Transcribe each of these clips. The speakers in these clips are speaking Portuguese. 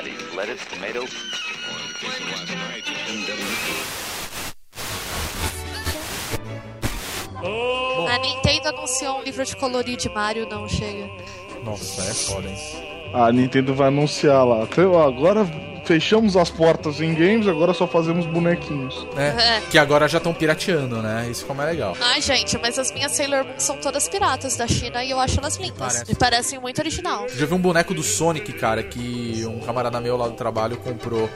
patties, lettuce, tomato. A Nintendo anunciou um livro de colorir de Mario, não chega. Nossa, é foda, hein? A Nintendo vai anunciar lá. Então, Agora fechamos as portas em games, agora só fazemos bonequinhos. É, É. Que agora já estão pirateando, né? Isso como é legal. Ai, gente, mas as minhas Sailor Moon são todas piratas da China e eu acho elas lindas. Parece. Me parecem muito original. Já vi um boneco do Sonic, cara, que um camarada meu lá do trabalho comprou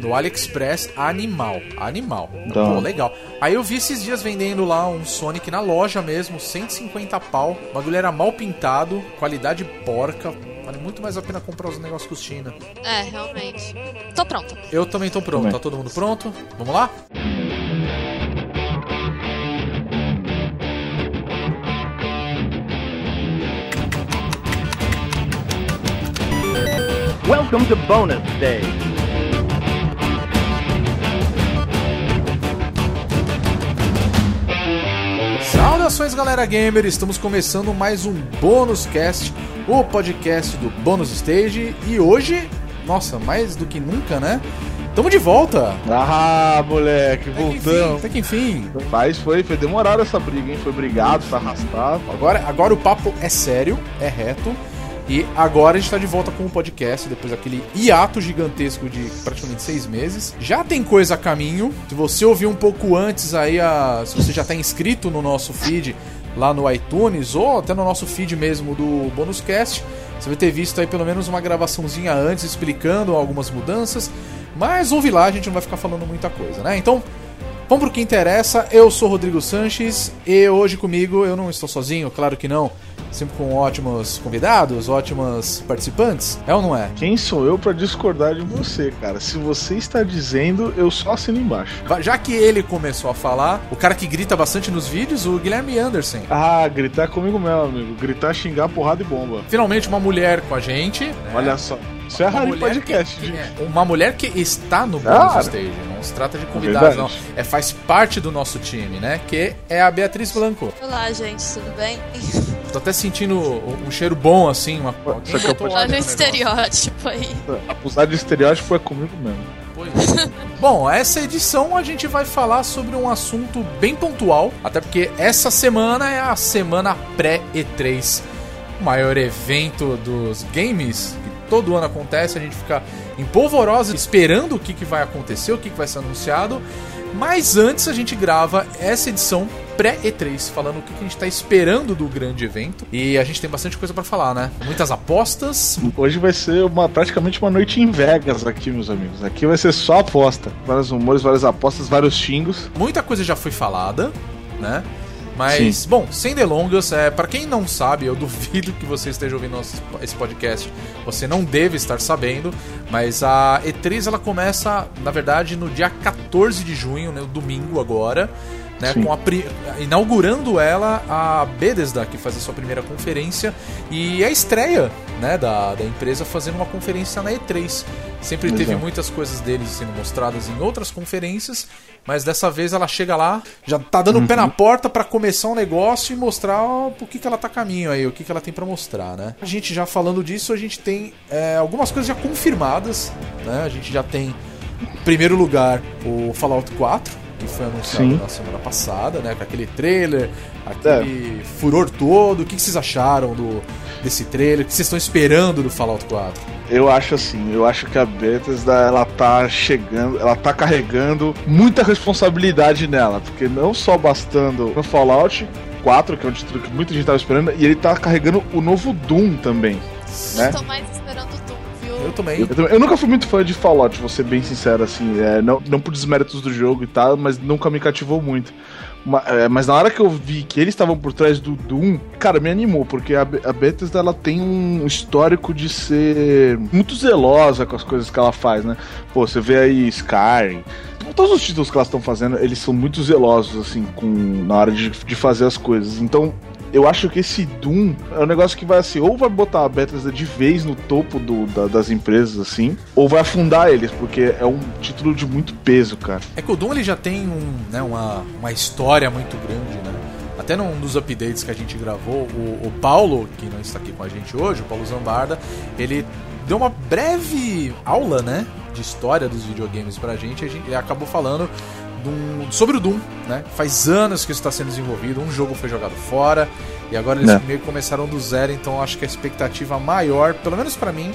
no AliExpress. Animal. Animal. Da Pô, legal. Aí eu vi esses dias vendendo lá um Sonic na loja mesmo, 150 pau. O bagulho era mal pintado, qualidade porca. Vale muito mais a pena comprar os negócios com China. É, realmente. Tô pronta. Eu também tô pronto. Também. Tá todo mundo pronto? Vamos lá? Welcome to bonus day. Saudações, galera gamer! Estamos começando mais um Bônus Cast, o podcast do Bônus Stage. E hoje, nossa, mais do que nunca, né? Tamo de volta! Ah, moleque, Até voltamos. até que enfim. Mas foi, foi demorado essa briga, hein? Foi brigado, foi arrastado. Agora, agora o papo é sério, é reto. E agora a gente tá de volta com o podcast, depois daquele hiato gigantesco de praticamente seis meses. Já tem coisa a caminho. Se você ouvir um pouco antes aí, a, se você já tá inscrito no nosso feed lá no iTunes ou até no nosso feed mesmo do Bonus Cast, você vai ter visto aí pelo menos uma gravaçãozinha antes explicando algumas mudanças. Mas ouve lá, a gente não vai ficar falando muita coisa, né? Então, Vamos pro que interessa, eu sou Rodrigo Sanches e hoje comigo eu não estou sozinho, claro que não. Sempre com ótimos convidados, ótimas participantes. É ou não é? Quem sou eu pra discordar de você, cara? Se você está dizendo, eu só assino embaixo. Já que ele começou a falar, o cara que grita bastante nos vídeos, o Guilherme Anderson. Ah, gritar é comigo mesmo, amigo. Gritar, xingar, porrada e bomba. Finalmente uma mulher com a gente. né? Olha só. Isso é Uma raro em mulher podcast, que- gente. é, Uma mulher que está no. Bonus Stage. Não se trata de convidados, não. É, faz parte do nosso time, né? Que é a Beatriz Blanco. Olá, gente, tudo bem? Tô até sentindo um um cheiro bom, assim. Uma... É óleo Olha o estereótipo aí. Acusar de estereótipo é comigo mesmo. Pois é. Bom, essa edição a gente vai falar sobre um assunto bem pontual, até porque essa semana é a semana pré-E3, o maior evento dos games todo ano acontece, a gente fica em polvorosa esperando o que, que vai acontecer, o que, que vai ser anunciado, mas antes a gente grava essa edição pré-E3, falando o que, a gente tá esperando do grande evento, e a gente tem bastante coisa pra falar, né? Muitas apostas, Hoje vai ser uma, praticamente uma noite em Vegas aqui, meus amigos. Aqui vai ser só aposta. Vários rumores, várias apostas, vários xingos. muita coisa já foi falada, né? Mas, bom, sem delongas, é, para quem não sabe, eu duvido que você esteja ouvindo nosso- esse podcast, você não deve estar sabendo, mas a E3 ela começa, na verdade, no dia 14 de junho, né, no domingo agora, né, Sim. com a inaugurando ela a Bethesda, que faz a sua primeira conferência, e é a estreia né, da, da empresa fazendo uma conferência na E3. Sempre teve Exato. muitas coisas deles sendo mostradas em outras conferências, mas dessa vez ela chega lá, já tá dando o pé na porta pra começar um negócio e mostrar o que, que ela tá a caminho aí, o que, que ela tem pra mostrar, né? A gente já falando disso, a gente tem é, algumas coisas já confirmadas, né? A gente já tem, em primeiro lugar, o Fallout 4, que foi anunciado Sim. na semana passada, né? Com aquele trailer, aquele furor todo. O que, que vocês acharam do, desse trailer? O que vocês estão esperando do Fallout 4? Eu acho assim, eu acho que a Bethesda ela tá chegando, ela tá carregando muita responsabilidade nela, porque não só bastando no Fallout 4, que é um título que muita gente tava esperando, e ele tá carregando o novo Doom também. Né? Tô mais Eu também. Eu, eu nunca fui muito fã de Fallout, vou ser bem sincero, assim, é, não, não por desméritos do jogo e tal, mas nunca me cativou muito. É, Mas na hora que eu vi que eles estavam por trás do Doom, cara, me animou, porque a, Be- a Bethesda ela tem um histórico de ser muito zelosa com as coisas que ela faz, né? Pô, você vê aí Skyrim, todos os títulos que elas estão fazendo, eles são muito zelosos, assim, com, na hora de, de fazer as coisas. Então, eu acho que esse Doom é um negócio que vai assim, ou vai botar a Bethesda de vez no topo do- da- das empresas, assim, ou vai afundar eles, porque é um título de muito peso, cara. É que o Doom ele já tem um, né, uma, uma história muito grande, né? Até num dos updates que a gente gravou, o, o Paulo, que não está aqui com a gente hoje, o Paulo Zambarda, ele deu uma breve aula, né? De história dos videogames pra gente. A gente acabou falando um, sobre o Doom, né? Faz anos que isso está sendo desenvolvido, um jogo foi jogado fora e agora eles é. meio que começaram do zero, então acho que a expectativa maior, pelo menos para mim,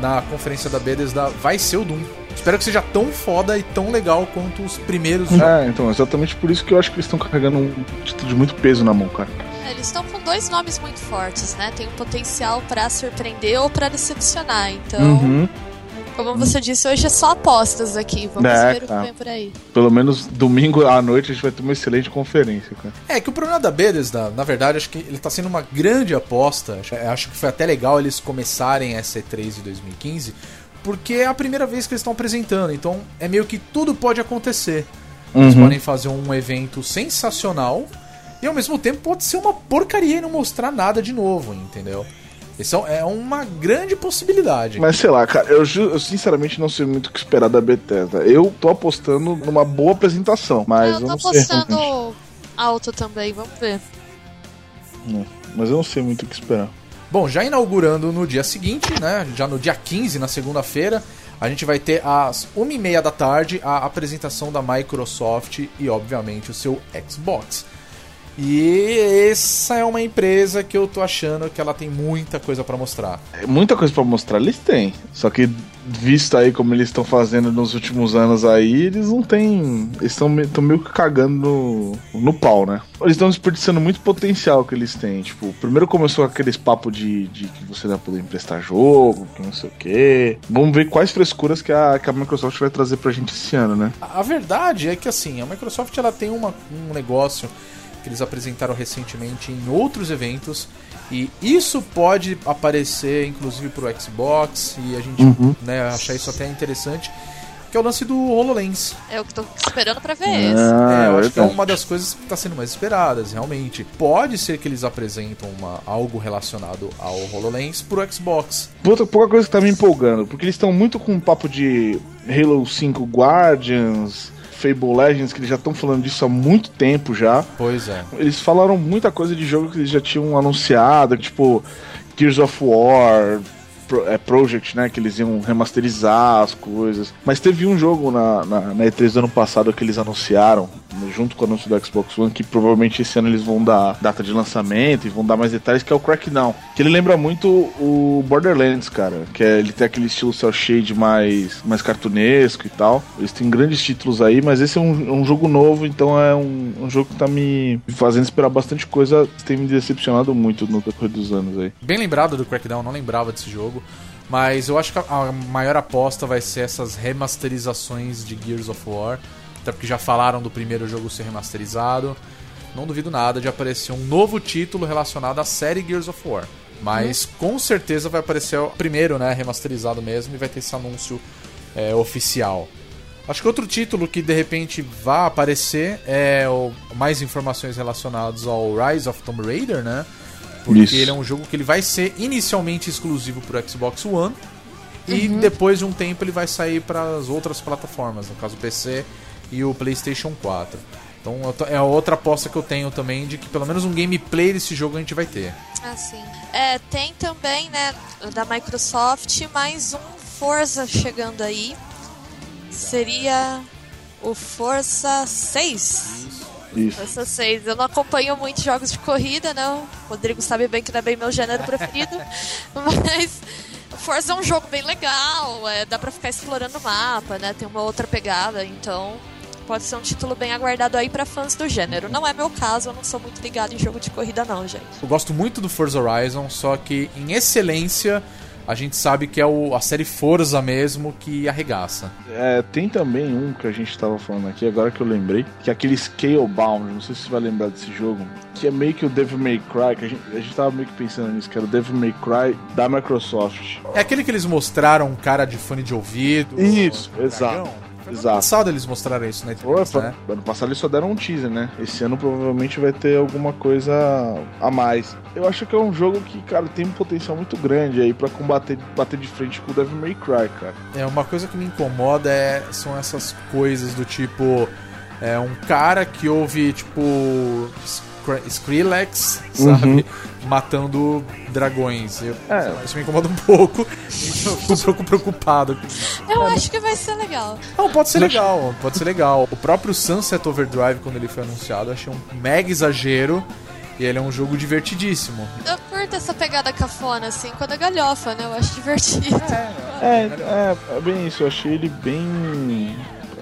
na conferência da Bethesda vai ser o Doom. Espero que seja tão foda e tão legal quanto os primeiros. É, então, exatamente por isso que eu acho que eles estão carregando um título de muito peso na mão, cara. É, eles estão com dois nomes muito fortes, né? Tem um potencial para surpreender ou para decepcionar, então. Uhum. Como você disse, hoje é só apostas aqui. Vamos é, ver o que vem por aí. Pelo menos domingo à noite a gente vai ter uma excelente conferência, cara. É que o problema da Bethesda, na verdade, acho que ele tá sendo uma grande aposta. Acho que foi até legal eles começarem essa E3 de 2015, porque é a primeira vez que eles estão apresentando. Então é meio que tudo pode acontecer. Eles uhum. podem fazer um evento sensacional e ao mesmo tempo pode ser uma porcaria e não mostrar nada de novo, entendeu? Isso é uma grande possibilidade. Mas sei lá, cara, eu, eu, sinceramente não sei muito o que esperar da Bethesda. Eu tô apostando numa boa apresentação, mas eu, eu não sei. Eu tô apostando alto também, vamos ver. Não, mas eu não sei muito o que esperar. Bom, já inaugurando no dia seguinte, né? Já no dia 15, na segunda-feira, a gente vai ter às 1h30 da tarde a apresentação da Microsoft e, obviamente, o seu Xbox. E essa é uma empresa que eu tô achando que ela tem muita coisa para mostrar. É, muita coisa para mostrar eles têm. Só que visto aí como eles estão fazendo nos últimos anos aí, eles não têm. Eles estão meio que cagando no, no pau, né? Eles estão desperdiçando muito potencial que eles têm. Tipo, primeiro começou aqueles papo de, de que você vai poder emprestar jogo, que não sei o quê. Vamos ver quais frescuras que a, que a Microsoft vai trazer pra gente esse ano, né? A, a verdade é que assim, a Microsoft ela tem uma, um negócio que eles apresentaram recentemente em outros eventos. E isso pode aparecer inclusive para o Xbox e a gente uhum. né, achar isso até interessante. Que é o lance do HoloLens. É o que tô esperando para ver ah, é, eu acho que é uma das coisas que está sendo mais esperadas, realmente. Pode ser que eles apresentam uma, algo relacionado ao HoloLens pro Xbox. Outra pouca coisa que tá me empolgando, porque eles estão muito com um papo de Halo 5 Guardians, Fable Legends, que eles já estão falando disso há muito tempo já. Pois é. Eles falaram muita coisa de jogo que eles já tinham anunciado, tipo Gears of War, Project, né? Que eles iam remasterizar as coisas. Mas teve um jogo na, na, na, E3 do ano passado que eles anunciaram, junto com o anúncio do Xbox One, que provavelmente esse ano eles vão dar data de lançamento e vão dar mais detalhes, que é o Crackdown. Que ele lembra muito o Borderlands, cara. Que é, ele tem aquele estilo cel shade mais, mais cartunesco e tal. Eles têm grandes títulos aí, mas esse é um, um jogo novo, então é um, um, jogo que tá me fazendo esperar bastante coisa. Tem me decepcionado muito no decorrer dos anos aí. Bem lembrado do Crackdown, não lembrava desse jogo jogo. Mas eu acho que a maior aposta vai ser essas remasterizações de Gears of War. Até porque já falaram do primeiro jogo ser remasterizado. Não duvido nada de aparecer um novo título relacionado à série Gears of War. Mas hum. com certeza vai aparecer o primeiro, né? Remasterizado mesmo e vai ter esse anúncio é, oficial. Acho que outro título que de repente vai aparecer é o, mais informações relacionadas ao Rise of Tomb Raider, né? Porque Isso. ele é um jogo que ele vai ser inicialmente exclusivo para o Xbox One e uhum. depois de um tempo ele vai sair para as outras plataformas, no caso o PC e o PlayStation 4. Então é outra aposta que eu tenho também de que pelo menos um gameplay desse jogo a gente vai ter. Ah, sim. É, tem também, né, da Microsoft, mais um Forza chegando aí. Seria o Forza 6. Isso. Essas seis. Eu não acompanho muitos jogos de corrida, né? O Rodrigo sabe bem que não é bem meu gênero preferido. mas Forza é um jogo bem legal, é, dá pra ficar explorando o mapa, né? Tem uma outra pegada, então pode ser um título bem aguardado aí para fãs do gênero. Não é meu caso, eu não sou muito ligado em jogo de corrida não, gente. Eu gosto muito do Forza Horizon, só que em excelência a gente sabe que é o, a série Forza mesmo que arregaça. É, tem também um que a gente estava falando aqui, agora que eu lembrei, que é aquele Scalebound, não sei se você vai lembrar desse jogo, que é meio que o Devil May Cry, que a gente, a gente tava meio que pensando nisso, que era o Devil May Cry da Microsoft. É aquele que eles mostraram um cara de fone de ouvido. Isso, exato. Exato. Ano passado eles mostraram isso na entrevista, né? Ano passado eles só deram um teaser, né? Esse ano provavelmente vai ter alguma coisa a mais. Eu acho que é um jogo que, cara, tem um potencial muito grande aí para combater bater de frente com o Devil May Cry, cara. É, uma coisa que me incomoda é, são essas coisas do tipo. É um cara que ouve, tipo. Skrillex, sabe? Uhum. Matando dragões. Eu, é. Isso me incomoda um pouco. Então eu fico um pouco preocupado. Eu acho que vai ser legal. Não, pode ser legal, pode ser legal. O próprio Sunset Overdrive, quando ele foi anunciado, eu achei um mega exagero. E ele é um jogo divertidíssimo. Eu curto essa pegada cafona, assim, quando é galhofa, né? Eu acho divertido. É, é, é bem isso, eu achei ele bem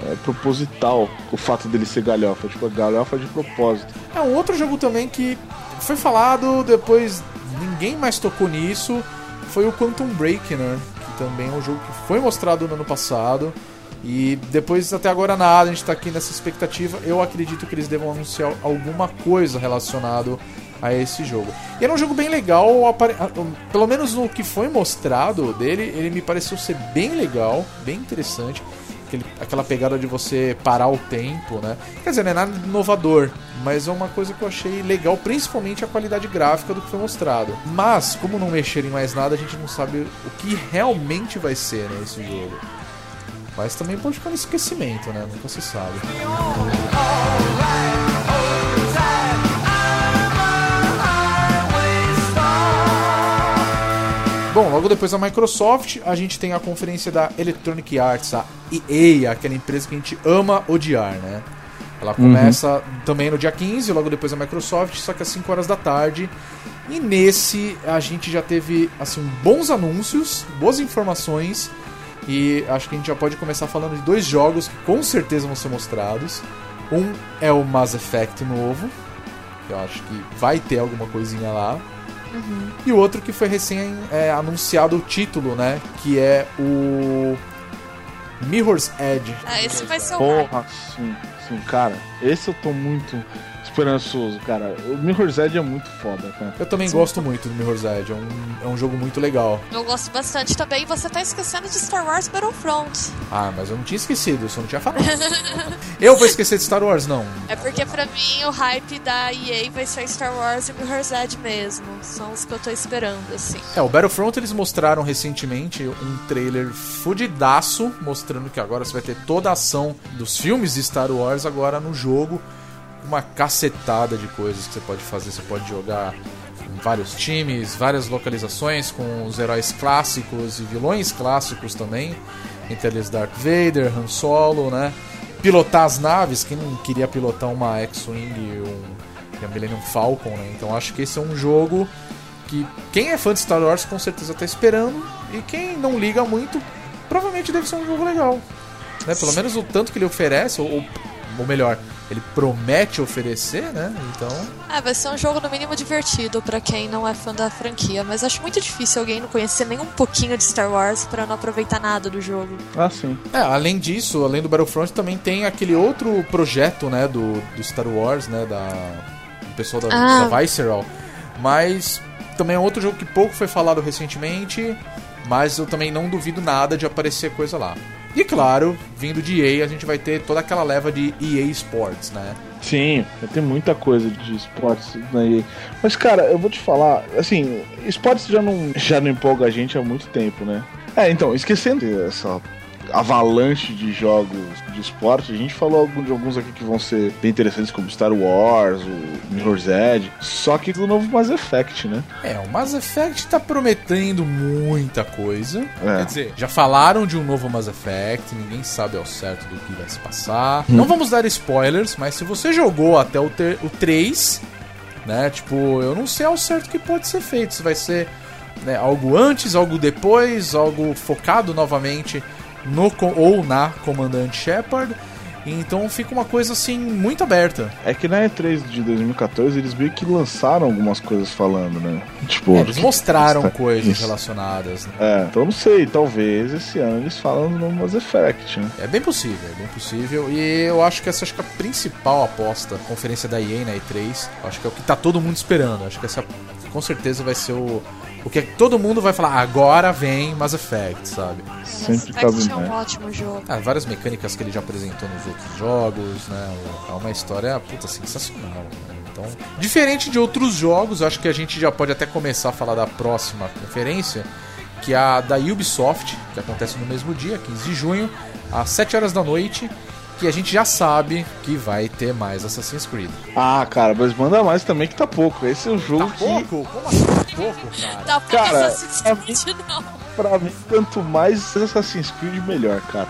é, proposital o fato dele ser galhofa, tipo, galhofa de propósito. É um outro jogo também que foi falado, depois ninguém mais tocou nisso, foi o Quantum Break, né? Que também é um jogo que foi mostrado no ano passado. E depois, até agora, nada, a gente tá aqui nessa expectativa. Eu acredito que eles devam anunciar alguma coisa relacionado a esse jogo. E era um jogo bem legal, apare- a- pelo menos no que foi mostrado dele, ele me pareceu ser bem legal, bem interessante. Aquele- aquela pegada de você parar o tempo, né? Quer dizer, não é nada inovador, mas é uma coisa que eu achei legal, principalmente a qualidade gráfica do que foi mostrado. Mas, como não mexer em mais nada, a gente não sabe o que realmente vai ser né, esse jogo. Mas também pode ficar no esquecimento, né? Nunca se sabe. Bom, logo depois da Microsoft, a gente tem a conferência da Electronic Arts, a EA, aquela empresa que a gente ama odiar, né? Ela começa também no dia 15, logo depois da Microsoft, só que às 5 horas da tarde. E nesse a gente já teve assim bons anúncios, boas informações e acho que a gente já pode começar falando de dois jogos que com certeza vão ser mostrados. Um é o Mass Effect novo, que eu acho que vai ter alguma coisinha lá. E o outro que foi recém é, anunciado o título, né? Que é o Mirror's Edge. Ah, esse vai ser o. Porra, sim, sim, cara, esse eu tô muito esperançoso, cara. O Mirror's Edge é muito foda, cara. Eu também gosto muito do Mirror's Edge, é um, é um jogo muito legal. Eu gosto bastante também. E você tá esquecendo de Star Wars Battlefront. Ah, mas eu não tinha esquecido, eu só não tinha falado. eu vou esquecer de Star Wars, não. É porque pra mim o hype da EA vai ser Star Wars e Mirror's Edge mesmo. São os que eu tô esperando, assim. É, o Battlefront eles mostraram recentemente um trailer fudidaço, mostrando que agora você vai ter toda a ação dos filmes de Star Wars agora no jogo. Uma cacetada de coisas que você pode fazer. Você pode jogar em vários times, várias localizações com os heróis clássicos e vilões clássicos também. Entre eles Darth Vader, Han Solo, né? Pilotar as naves, quem não queria pilotar uma X-Wing e um a Millennium Falcon, né? Então acho que esse é um jogo que quem é fã de Star Wars com certeza tá esperando e quem não liga muito provavelmente deve ser um jogo legal, né? Pelo menos o tanto que ele oferece ou, ou melhor, ele promete oferecer, né? Então, Ah, vai ser um jogo no mínimo divertido pra quem não é fã da franquia, mas acho muito difícil alguém não conhecer nem um pouquinho de Star Wars pra não aproveitar nada do jogo. Ah, sim. é, além disso, além do Battlefront também tem aquele outro projeto, né, do, do Star Wars, né, da do pessoal da, Ah. da Visceral, mas também é outro jogo que pouco foi falado recentemente, mas eu também não duvido nada de aparecer coisa lá. E claro, vindo de EA, a gente vai ter toda aquela leva de EA Sports, né? Sim, ter muita coisa de esportes na EA. Mas, cara, eu vou te falar, assim, esportes já não, já não empolga a gente há muito tempo, né? É, então, esquecendo essa avalanche de jogos de esporte, a gente falou de alguns aqui que vão ser bem interessantes, como Star Wars, o Mirror's Edge, só que do novo Mass Effect, né? É, o Mass Effect tá prometendo muita coisa. É. Quer dizer, já falaram de um novo Mass Effect, ninguém sabe ao certo do que vai se passar. Não vamos dar spoilers, mas se você jogou até o, ter, o 3, né? Tipo, eu não sei ao certo o que pode ser feito. Se vai ser né, algo antes, algo depois, algo focado novamente no ou na Comandante Shepard. Então fica uma coisa assim muito aberta. É que na E3 de 2014 eles meio que lançaram algumas coisas falando, né? Tipo, É, eles mostraram Isso. coisas relacionadas. Né? É, então não sei, talvez esse ano eles falam no Mass Effect, né? É bem possível, é bem possível. E eu acho que essa acho que é a principal aposta, conferência da EA na E3, eu acho que é o que tá todo mundo esperando. Acho que essa com certeza vai ser o o que todo mundo vai falar, agora vem Mass Effect, sabe? Sempre Mass cabe Effect é um ótimo jogo. Ah, várias mecânicas que ele já apresentou nos outros jogos, né? É uma história, puta, sensacional. né? Então, diferente de outros jogos, acho que a gente já pode até começar a falar da próxima conferência, que é a da Ubisoft, que acontece no mesmo dia, 15 de junho, às 7 horas da noite, que a gente já sabe que vai ter mais Assassin's Creed. Ah, cara, mas manda mais também que tá pouco. Esse é um jogo que. Como assim tá pouco, cara? Tá pouco Cara, Assassin's Creed, não. pra mim, quanto mais Assassin's Creed, melhor, cara.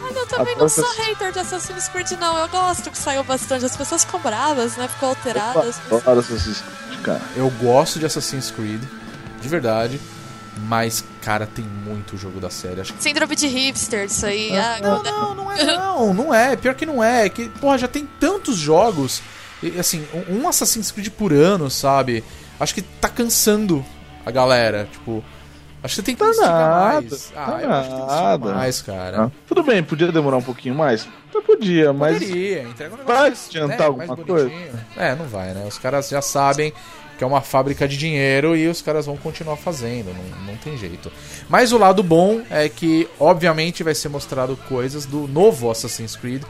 Mas eu também A não sou própria- hater de Assassin's Creed, não. Eu gosto que saiu bastante. As pessoas ficam bravas, né? Ficam alteradas. Eu adoro Assassin's Creed, cara. Eu gosto de Assassin's Creed, de verdade. Mas, cara, tem muito jogo da série. Acho que. Síndrome de hipster, isso aí. Ah, Não, não, não é não, não é. Pior que não é. É que, porra, já tem tantos jogos. E, assim, um Assassin's Creed por ano, sabe? Acho que tá cansando a galera. Tipo, acho que você tem que Tá investigar nada, mais. tá Ah, eu acho que tem que nada. mais, cara. Ah, Tudo bem, podia demorar um pouquinho mais? Até podia, mas. Poderia, entrega um negócio Vai adiantar né, alguma mais coisa? É, não vai, né? Os caras já sabem que é uma fábrica de dinheiro e os caras vão continuar fazendo, não, não tem jeito. Mas o lado bom é que, obviamente, vai ser mostrado coisas do novo Assassin's Creed,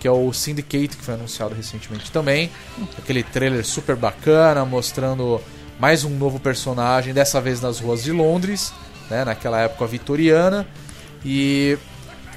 que é o Syndicate, que foi anunciado recentemente também. Aquele trailer super bacana, mostrando mais um novo personagem, dessa vez nas ruas de Londres, né, naquela época vitoriana. E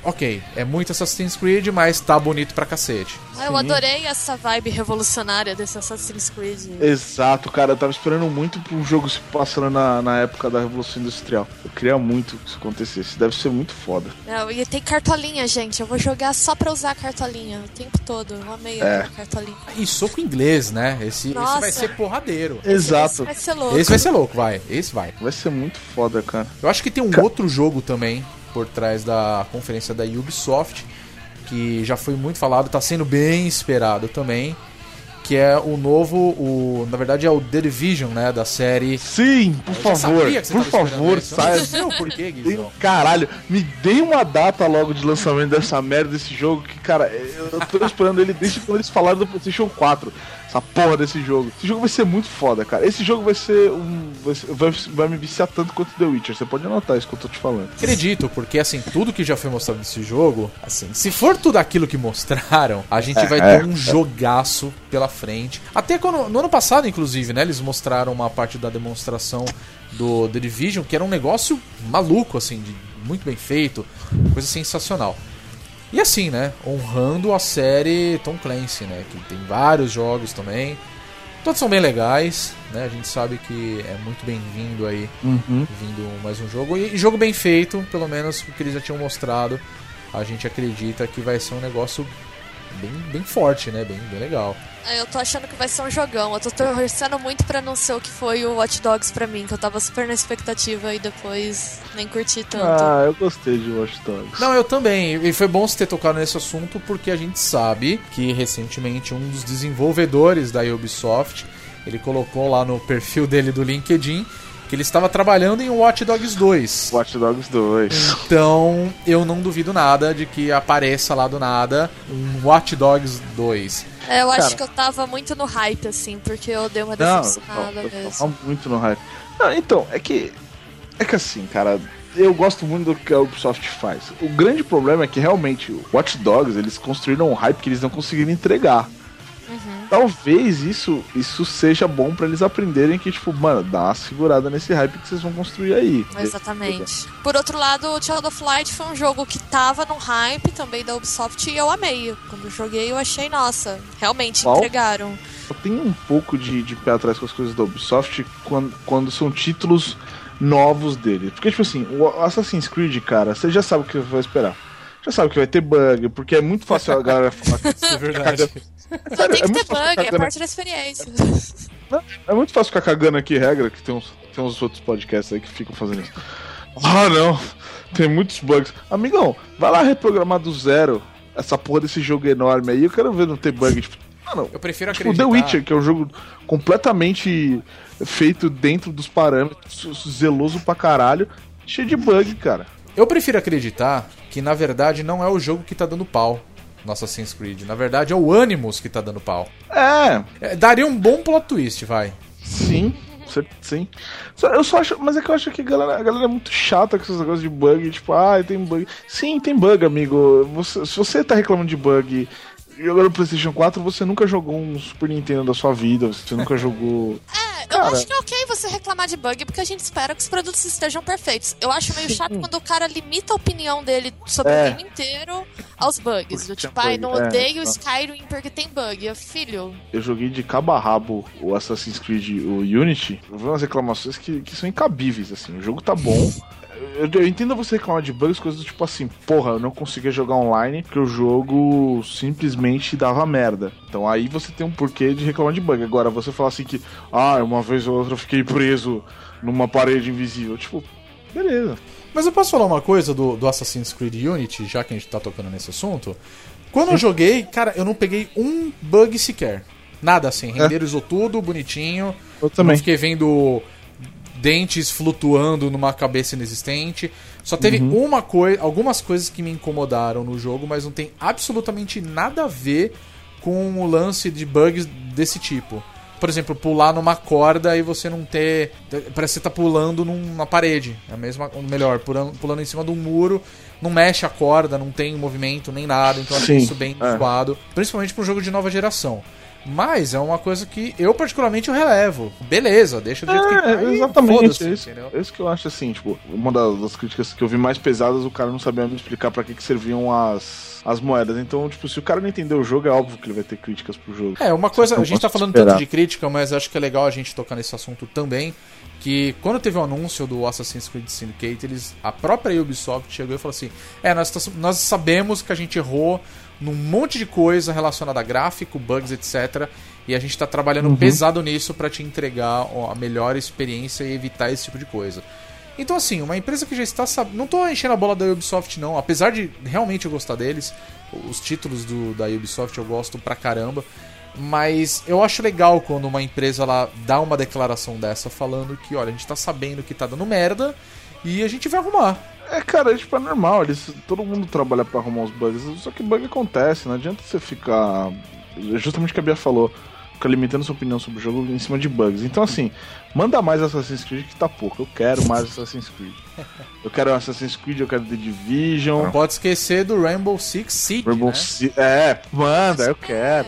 ok, é muito Assassin's Creed, mas tá bonito pra cacete. Ah, Eu adorei essa vibe revolucionária desse Assassin's Creed. Exato, cara, eu tava esperando muito pro jogo se passando na, na época da Revolução Industrial. Eu queria muito que isso acontecesse. Deve ser muito foda. Não, e tem cartolinha, gente. Eu vou jogar só pra usar a cartolinha o tempo todo. Eu amei É. a cartolinha. E soco inglês, né? Esse, esse vai ser porradeiro. Esse Exato. vai ser louco. Esse vai ser louco, vai. Esse vai. Vai ser muito foda, cara. Eu acho que tem um Ca- outro jogo também por trás da conferência da Ubisoft, que já foi muito falado, tá sendo bem esperado também, que é o novo, o, na verdade é o The Division, né, da série. Sim, por favor, por favor, isso. Eu não saia. sei o porquê, Tem- Guizão. Caralho, me dê uma data logo de lançamento dessa merda desse jogo que, cara, eu tô esperando ele desde quando eles falaram do PlayStation 4. Essa porra desse jogo. Esse jogo vai ser muito foda, cara. Esse jogo vai ser um. Vai, ser- vai, vai me viciar tanto quanto The Witcher. Você pode anotar isso que eu tô te falando. Acredito, porque assim, tudo que já foi mostrado nesse jogo, assim, se for tudo aquilo que mostraram, a gente vai é. ter um jogaço pela frente. Até quando, no ano passado, inclusive, né, eles mostraram uma parte da demonstração do The Division, que era um negócio maluco, assim, de- muito bem feito, coisa sensacional. E assim, né, honrando a série Tom Clancy, né, que tem vários jogos também. Todos são bem legais, né? A gente sabe que é muito bem-vindo aí Uhum. vindo mais um jogo. E jogo bem feito, pelo menos o que eles já tinham mostrado. A gente acredita que vai ser um negócio bem, bem forte, né? Bem, bem legal. Ah, Eu tô achando que vai ser um jogão. Eu tô torcendo muito pra não ser o que foi o Watch Dogs pra mim, que eu tava super na expectativa e depois nem curti tanto. Ah, eu gostei de Watch Dogs. Não, eu também. E foi bom você ter tocado nesse assunto porque a gente sabe que recentemente um dos desenvolvedores da Ubisoft ele colocou lá no perfil dele do LinkedIn que ele estava trabalhando em Watch Dogs 2. Watch Dogs 2. Então, eu não duvido nada de que apareça lá do nada um Watch Dogs 2. É, eu acho Cara. que eu tava muito no hype, assim, porque eu dei uma Não, decepcionada eu tô mesmo. muito no hype. Não, então, é que. É que assim, cara, eu gosto muito do que a Ubisoft faz. O grande problema é que realmente o Watch Dogs, eles construíram um hype que eles não conseguiram entregar. Talvez isso, isso seja bom pra eles aprenderem que, tipo, mano, dá uma segurada nesse hype que vocês vão construir aí. Exatamente. Por outro lado, o Child of Light foi um jogo que tava no hype também da Ubisoft e eu amei. Quando eu joguei, eu achei, nossa, realmente Qual? entregaram. Eu tenho um pouco de, de pé atrás com as coisas da Ubisoft quando, quando são títulos novos dele. Porque, tipo assim, o Assassin's Creed, cara, você já sabe o que você vai esperar. Já sabe que vai ter bug, porque é muito fácil a galera falar que Isso é verdade. Só tem é que ter muito fácil bug, é parte da experiência. É muito fácil ficar cagando aqui regra, que tem uns, tem uns outros podcasts aí que ficam fazendo isso. Ah, não. Tem muitos bugs. Amigão, vai lá reprogramar do zero essa porra desse jogo enorme aí. Eu quero ver não ter bug. Tipo, mano, Eu prefiro tipo acreditar. The Witcher, que é um jogo completamente feito dentro dos parâmetros, zeloso pra caralho, cheio de bug, cara. Eu prefiro acreditar que na verdade não é o jogo que tá dando pau no Assassin's Creed. Na verdade é o Animus que tá dando pau. É, É, daria um bom plot twist, vai. sim. Sim. Eu só acho. Mas é que eu acho que a galera, a galera é muito chata com esses negócios de bug. Tipo, ah, tem bug. Sim, tem bug, amigo. Você- se você tá reclamando de bug jogando no PlayStation 4, você nunca jogou um Super Nintendo da sua vida. Você nunca jogou. É, eu Cara. acho que é ok você reclamar de bug, porque a gente espera que os produtos estejam perfeitos. Eu acho meio chato quando o cara limita a opinião dele sobre É. o game inteiro aos bugs. Porque Do tipo, ai, não é, odeio não. Skyrim porque tem bug. Eu, filho, Eu joguei de cabo a rabo o Assassin's Creed, o Unity. Eu vi umas reclamações que, que são incabíveis, assim. O jogo tá bom. eu, eu entendo você reclamar de bugs, coisas tipo assim, porra, eu não conseguia jogar online porque o jogo simplesmente dava merda. Então aí você tem um porquê de reclamar de bug. Agora, você falar assim que, ah, uma vez ou outra eu fiquei preso numa parede invisível. Tipo, beleza. Mas eu posso falar uma coisa do, do Assassin's Creed Unity, já que a gente tá tocando nesse assunto? Quando eu joguei, cara, eu não peguei um bug sequer. Nada assim, renderizou tudo bonitinho. Eu também. Não fiquei vendo dentes flutuando numa cabeça inexistente. Só teve uma coisa, algumas coisas que me incomodaram no jogo, mas não tem absolutamente nada a ver com o lance de bugs desse tipo. Por exemplo, pular numa corda e você não ter. Parece que você tá pulando numa parede. É a mesma. ou Melhor, pulando, pulando em cima de um muro, não mexe a corda, não tem movimento nem nada. Então eu acho isso bem é. zoado. Principalmente pra um jogo de nova geração. Mas é uma coisa que eu particularmente eu relevo. Beleza, deixa do jeito que tá. É, exatamente. É isso, é isso que eu acho assim, tipo, uma das, das críticas que eu vi mais pesadas, o cara não sabia me explicar pra que, que serviam as, as moedas. Então, tipo, se o cara não entender o jogo, é óbvio que ele vai ter críticas pro jogo. É, uma coisa, a gente tá falando esperar. tanto de crítica, mas acho que é legal a gente tocar nesse assunto também. Que quando teve o anúncio do Assassin's Creed Syndicate, eles, a própria Ubisoft chegou e falou assim: É, nós, tá- nós sabemos que a gente errou num monte de coisa relacionada a gráfico, bugs, etc. E a gente tá trabalhando pesado nisso pra te entregar a melhor experiência e evitar esse tipo de coisa. Então, assim, uma empresa que já está sabendo. Não tô enchendo a bola da Ubisoft, não. Apesar de realmente eu gostar deles, os títulos do, da Ubisoft eu gosto pra caramba. Mas eu acho legal quando uma empresa ela dá uma declaração dessa falando que, olha, a gente tá sabendo que tá dando merda e a gente vai arrumar. É, cara, tipo, é normal. Eles, todo mundo trabalha pra arrumar os bugs. Só que bug acontece, não adianta você ficar. Justamente o que a Bia falou. Ficar limitando sua opinião sobre o jogo em cima de bugs. Então, assim, manda mais Assassin's Creed que tá pouco. Eu quero mais Assassin's Creed. Eu quero Assassin's Creed, eu quero The Division. Não pode esquecer do Rainbow Six Siege, Rainbow né? Six. É, manda, eu quero.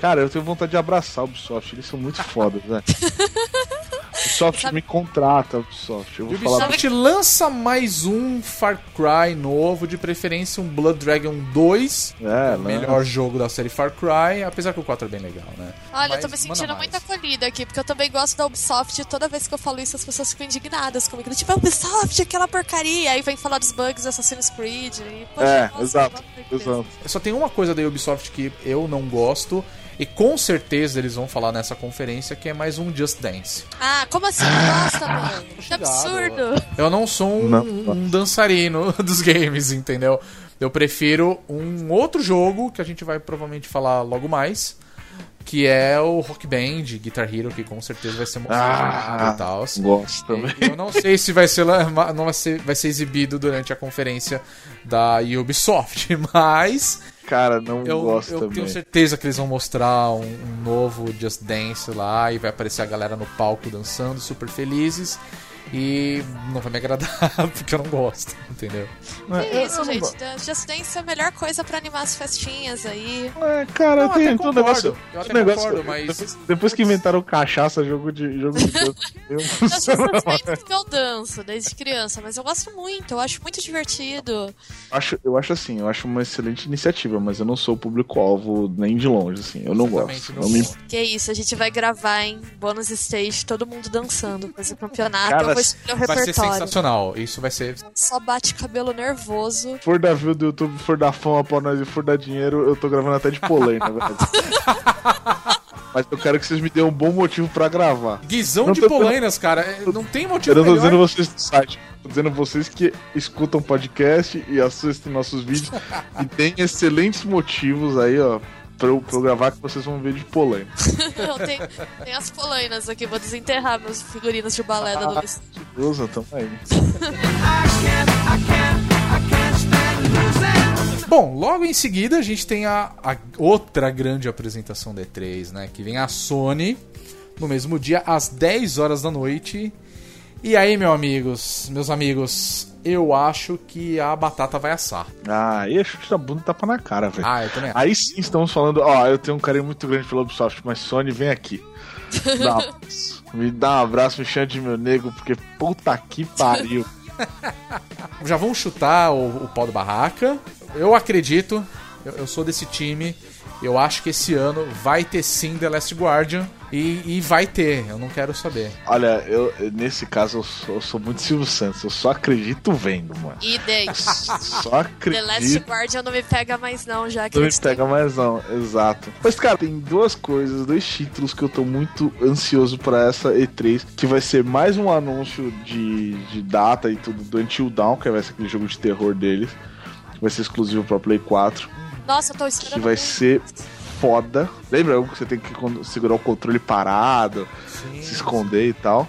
Cara, eu tenho vontade de abraçar o Ubisoft, eles são muito fodas, né? Ubisoft Sabe- me contrata, Ubisoft. Eu vou falar. Ubisoft lança mais um Far Cry novo, de preferência um Blood Dragon 2, É, o melhor jogo da série Far Cry, apesar que o 4 é bem legal, né? Olha, Mas eu tô me sentindo muito acolhida aqui, porque eu também gosto da Ubisoft. e Toda vez que eu falo isso, as pessoas ficam indignadas comigo. Tipo, a Ubisoft, aquela porcaria. Aí vem falar dos bugs do Assassin's Creed. E, poxa, É, gosto- exato, exato. Só tem uma coisa da Ubisoft que eu não gosto, e com certeza eles vão falar nessa conferência, que é mais um Just Dance. Ah, como assim? Não gosta, mano? Que absurdo. Eu não sou um, Não. um dançarino dos games, entendeu? Eu prefiro um outro jogo que a gente vai provavelmente falar logo mais, que é o Rock Band, Guitar Hero, que com certeza vai ser mostrado Ah, e tal. Gosto também. Eu não sei se vai ser, não vai ser, vai ser exibido durante a conferência da Ubisoft, mas Cara, não eu, gosto eu também. tenho certeza que eles vão mostrar um, um novo Just Dance lá e vai aparecer a galera no palco dançando, super felizes. E não vai me agradar porque eu não gosto, entendeu? Que É, isso, eu não gente. gosto. Just Dance é a melhor coisa pra animar as festinhas aí. É, cara, Não, tem, um concordo. negócio. Eu até um negócio concordo, mas- depois, depois que inventaram cachaça, jogo de jogo de dança, eu não Just. Dance eu danço desde criança, mas eu gosto muito, eu acho muito divertido. acho, eu acho assim, eu acho uma excelente iniciativa, mas eu não sou o público-alvo nem de longe, assim. Eu não Exatamente, gosto. não Não me... Que isso, a gente vai gravar em bônus stage, todo mundo dançando, fazer campeonato, Cara, eu vou escolher o Vai ser repertório. sensacional. Isso vai ser. Só bate cabelo nervoso. Se for da view do YouTube, for da fama pra nós e for dar dinheiro, eu tô gravando até de polém, na verdade. Mas eu quero que vocês me dêem um bom motivo pra gravar. Guizão Não de Polainas, cara. é, Não tem Eu motivo não tô melhor. dizendo vocês do site, tô dizendo vocês que escutam podcast e assistem nossos vídeos e tem excelentes motivos aí, ó, pra eu, pra eu gravar que vocês vão ver de tenho, tenho as polainas aqui, vou desenterrar meus figurinos de balé da Luiz. Usa, tamo aí. Bom, logo em seguida a gente tem a, a outra grande apresentação da E3, né? Que vem a Sony no mesmo dia, às 10 horas da noite. E aí, meus amigos, meus amigos, eu acho que a batata vai assar. Ah, e é chute da bunda tapa na cara, velho. Ah, eu também acho. Aí sim estamos falando, ó, eu tenho um carinho muito grande pela Ubisoft, mas Sony, vem aqui. Dá me dá um abraço, me chama de meu nego, porque puta que pariu. Já vamos chutar o, o pau da barraca. Eu acredito, eu, eu sou desse time Eu acho que esse ano vai ter sim The Last Guardian. E, e vai ter, eu não quero saber. Olha, eu nesse caso eu sou, eu sou muito Silvio Santos, eu só acredito vendo, mano. Idem. Só The Last acredito. Guardian não me pega mais não, já que Não me pega mais não, exato. Mas, cara, tem duas coisas, dois títulos que eu tô muito ansioso pra essa E3, que vai ser mais um anúncio de, de data e tudo do Until Dawn, que vai ser aquele jogo de terror deles, que vai ser exclusivo pra Play 4, Nossa, eu tô que esperando vai muito. ser foda. Lembra que você tem que segurar o controle parado, se esconder e tal?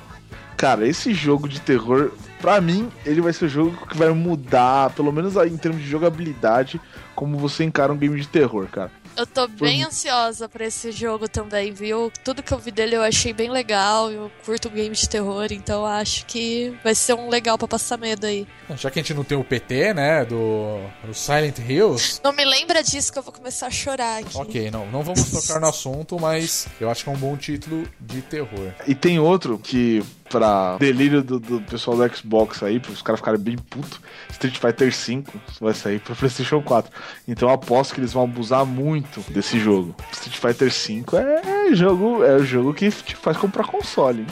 Cara, esse jogo de terror, pra mim, ele vai ser o jogo que vai mudar, pelo menos em termos de jogabilidade, como você encara um game de terror, cara. Eu tô bem Foi- ansiosa pra esse jogo também, viu? Tudo que eu vi dele eu achei bem legal. Eu curto game de terror, então acho que vai ser um legal pra passar medo aí. Já que a gente não tem o PT, né, do, do Silent Hills, Não me lembra disso que eu vou começar a chorar aqui. ok, não, não vamos tocar no assunto, mas eu acho que é um bom título de terror. E tem outro que, pra delírio do, do pessoal do Xbox aí, os caras ficarem bem putos, Street Fighter V vai sair pra PlayStation 4. Então eu aposto que eles vão abusar muito desse jogo. Street Fighter V é jogo, é o jogo que te faz comprar console. hein?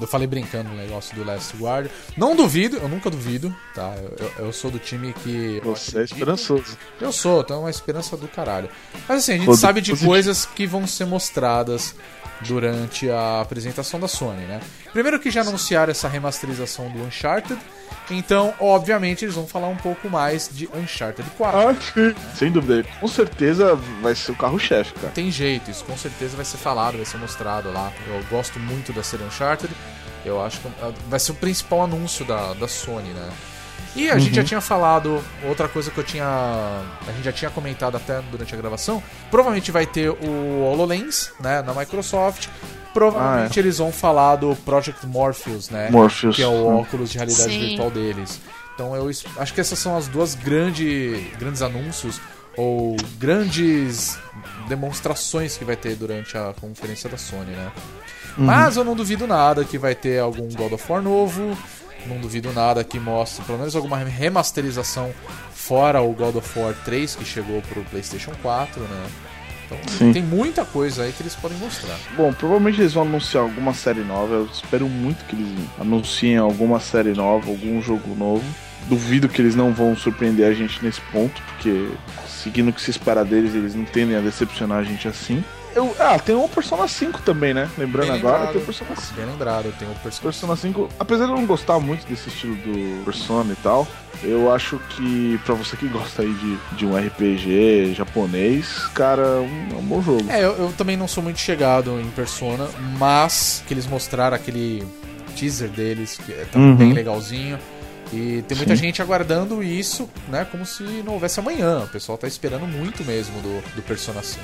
Eu falei brincando no negócio do Last Guard. Não duvido, eu nunca duvido, tá? Eu, eu- eu sou do time que. Você é esperançoso. Eu sou, então é uma esperança do caralho. Mas assim, a gente Todo sabe de positivo. coisas que vão ser mostradas durante a apresentação da Sony, né? Primeiro que já anunciaram essa remasterização do Uncharted, então, obviamente, eles vão falar um pouco mais de Uncharted 4. Ah, sim. Sem dúvida. Com certeza vai ser o carro-chefe, cara. Tem jeito, isso com certeza vai ser falado, vai ser mostrado lá. Eu gosto muito da série Uncharted, eu acho que ah, vai ser o principal anúncio da, da Sony, né? E a gente já tinha falado, outra coisa que eu tinha. A gente já tinha comentado até durante a gravação. Provavelmente vai ter o HoloLens, né, na Microsoft. Provavelmente eles vão falar do Project Morpheus, né? Morpheus. Que é o óculos de realidade Sim. virtual deles. Então eu acho que essas são as duas grande, grandes anúncios ou grandes demonstrações que vai ter durante a conferência da Sony, né? Mas eu não duvido nada que vai ter algum God of War novo. Não duvido nada que mostre pelo menos alguma remasterização fora o God of War 3 que chegou pro PlayStation 4, né? Então Sim. tem muita coisa aí que eles podem mostrar. Bom, provavelmente eles vão anunciar alguma série nova. Eu espero muito que eles anunciem alguma série nova, algum jogo novo. Duvido que eles não vão surpreender a gente nesse ponto, porque seguindo o que se espera deles, eles não tendem a decepcionar a gente assim. Eu, ah, tem o Persona 5 também, né? Lembrando Bem agora, lembrado. tem o Persona 5. Bem lembrado, tem o personagem. Persona 5, apesar de eu não gostar muito desse estilo do Persona e tal, eu acho que pra você que gosta aí de, de um RPG japonês, cara, é um, é um bom jogo. É, eu, eu também não sou muito chegado em Persona, mas que eles mostraram aquele teaser deles, que é também Uhum. bem legalzinho. E tem muita Sim. gente aguardando isso, né, como se não houvesse amanhã. O pessoal tá esperando muito mesmo do, do Persona 5.